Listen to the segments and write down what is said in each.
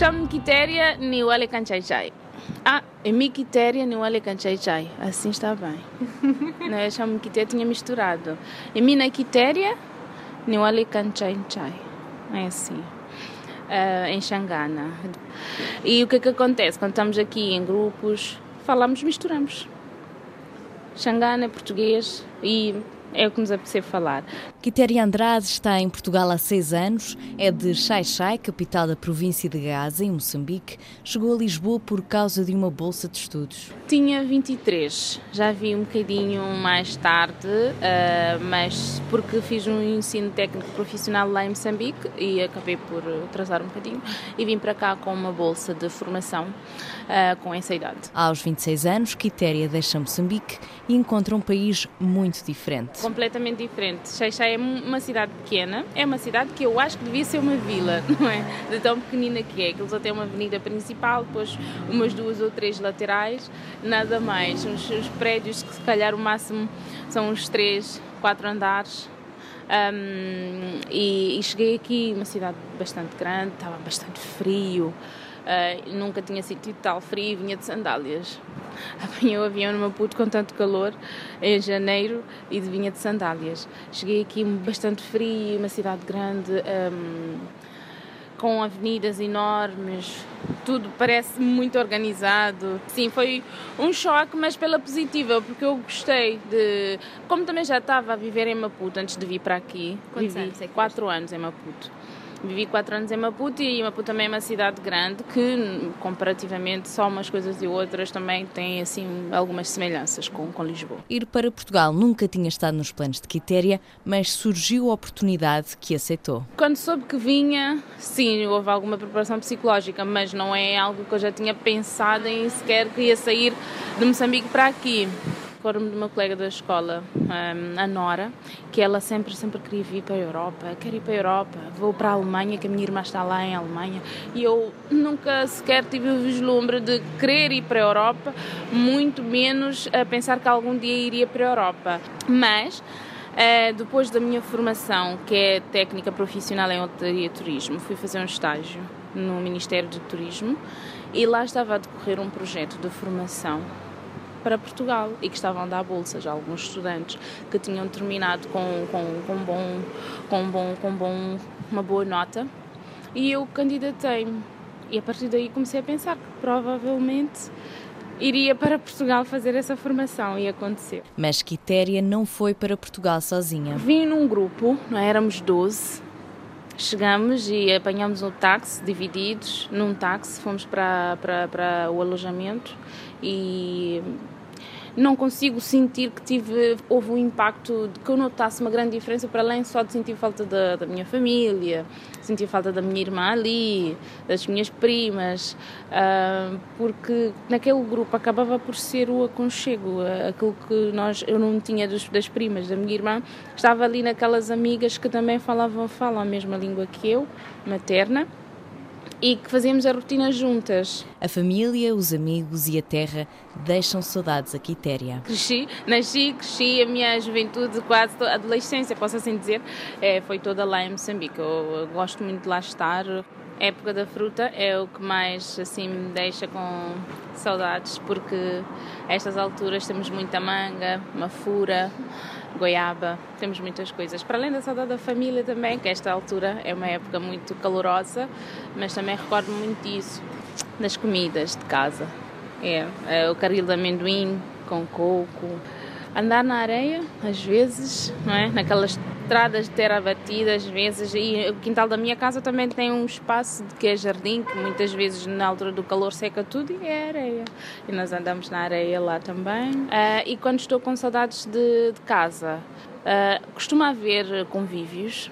Chamo-me Quitéria Niwale Kanchaichai. Ah, é mi Quitéria Niwale Kanchaichai. Assim está bem. Não, eu chamo-me Quitéria, tinha misturado. E mi na Quitéria Niwale Kanchaichai. É assim. Uh, em Xangana. E o que é que acontece? Quando estamos aqui em grupos, falamos, misturamos. Xangana é português e é o que nos apetece falar. Quitéria Andrade está em Portugal há seis anos, é de Xai-Xai, capital da província de Gaza, em Moçambique. Chegou a Lisboa por causa de uma bolsa de estudos. Tinha 23, já vi um bocadinho mais tarde, uh, mas porque fiz um ensino técnico profissional lá em Moçambique e acabei por atrasar um bocadinho e vim para cá com uma bolsa de formação uh, com essa idade. Aos 26 anos, Quitéria deixa Moçambique e encontra um país muito diferente. Completamente diferente. Xai-Xai é uma cidade pequena, é uma cidade que eu acho que devia ser uma vila, não é? De tão pequenina que é. Que eles têm uma avenida principal, depois umas duas ou três laterais, nada mais. Os, os prédios que se calhar o máximo são uns três, quatro andares. Um, e, e, cheguei aqui, uma cidade bastante grande, estava bastante frio, uh, nunca tinha sentido tal frio, vinha de sandálias. Apanhei o avião no Maputo com tanto calor em janeiro e vinha de sandálias. Cheguei aqui bastante frio, uma cidade grande. Um, com avenidas enormes, tudo parece muito organizado. Sim, foi um choque, mas pela positiva, porque eu gostei de. Como também já estava a viver em Maputo antes de vir para aqui, Quantos vivi anos é quatro anos em Maputo. Vivi quatro anos em Maputo e Maputo também é uma cidade grande que, comparativamente, só umas coisas e outras também tem assim algumas semelhanças com, com Lisboa. Ir para Portugal nunca tinha estado nos planos de Quitéria, mas surgiu a oportunidade que aceitou. Quando soube que vinha, sim, houve alguma preparação psicológica, mas não é algo que eu já tinha pensado em sequer que ia sair de Moçambique para aqui. Recordo-me de uma colega da escola, a Nora, que ela sempre, sempre queria vir para a Europa, quero ir para a Europa, vou para a Alemanha, que a minha irmã está lá em Alemanha, e eu nunca sequer tive o vislumbre de querer ir para a Europa, muito menos a pensar que algum dia iria para a Europa. Mas Uh, depois da minha formação, que é técnica profissional em hotelaria e turismo, fui fazer um estágio no Ministério do Turismo e lá estava a decorrer um projeto de formação para Portugal e que estavam a dar bolsas a alguns estudantes que tinham terminado com, com, com, bom, com, bom, com bom, uma boa nota e eu candidatei-me. E a partir daí comecei a pensar que provavelmente iria para Portugal fazer essa formação e aconteceu. Mas Quitéria não foi para Portugal sozinha. Vim num grupo, não é? éramos 12. Chegamos e apanhamos um táxi, divididos num táxi, fomos para, para, para o alojamento e não consigo sentir que tive houve um impacto de que eu notasse uma grande diferença para além só de sentir falta da, da minha família sentir falta da minha irmã ali das minhas primas uh, porque naquele grupo acabava por ser o aconchego aquilo que nós eu não tinha dos, das primas da minha irmã estava ali naquelas amigas que também falavam falam a mesma língua que eu materna e que fazíamos a rotina juntas. A família, os amigos e a terra deixam saudades a Quitéria. Cresci, nasci, cresci, a minha juventude, quase a adolescência, posso assim dizer, é, foi toda lá em Moçambique. Eu, eu gosto muito de lá estar. Época da fruta é o que mais assim me deixa com saudades, porque a estas alturas temos muita manga, mafura, goiaba, temos muitas coisas. Para além da saudade da família também, que esta altura é uma época muito calorosa, mas também recordo muito disso, das comidas de casa. É, é o caril de amendoim com coco, andar na areia, às vezes, não é? naquelas estradas de terra batida, às vezes, e o quintal da minha casa também tem um espaço que é jardim, que muitas vezes na altura do calor seca tudo e é areia. E nós andamos na areia lá também. Uh, e quando estou com saudades de, de casa, uh, costuma haver convívios,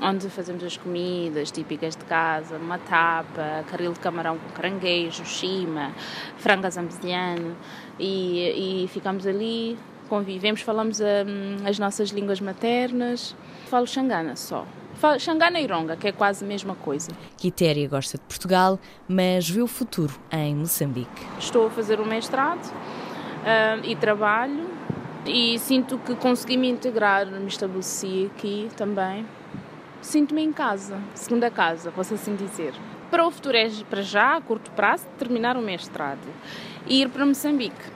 onde fazemos as comidas típicas de casa, uma tapa, caril de camarão com caranguejo, chima, frango zambesiano e, e ficamos ali convivemos, falamos um, as nossas línguas maternas. Falo xangana só. Falo xangana e ronga, que é quase a mesma coisa. Quitéria gosta de Portugal, mas vê o futuro em Moçambique. Estou a fazer o um mestrado uh, e trabalho e sinto que consegui me integrar, me estabeleci aqui também. Sinto-me em casa, segunda casa, posso assim dizer. para o futuro é para já, a curto prazo, terminar o mestrado e ir para Moçambique.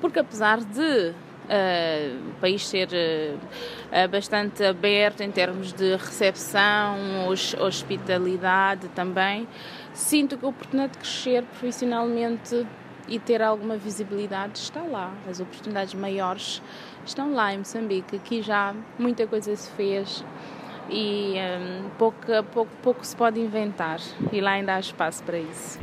Porque apesar de Uh, o país ser uh, bastante aberto em termos de recepção, hospitalidade também. Sinto que a oportunidade de crescer profissionalmente e ter alguma visibilidade está lá. As oportunidades maiores estão lá em Moçambique. Aqui já muita coisa se fez e um, pouco, pouco, pouco se pode inventar e lá ainda há espaço para isso.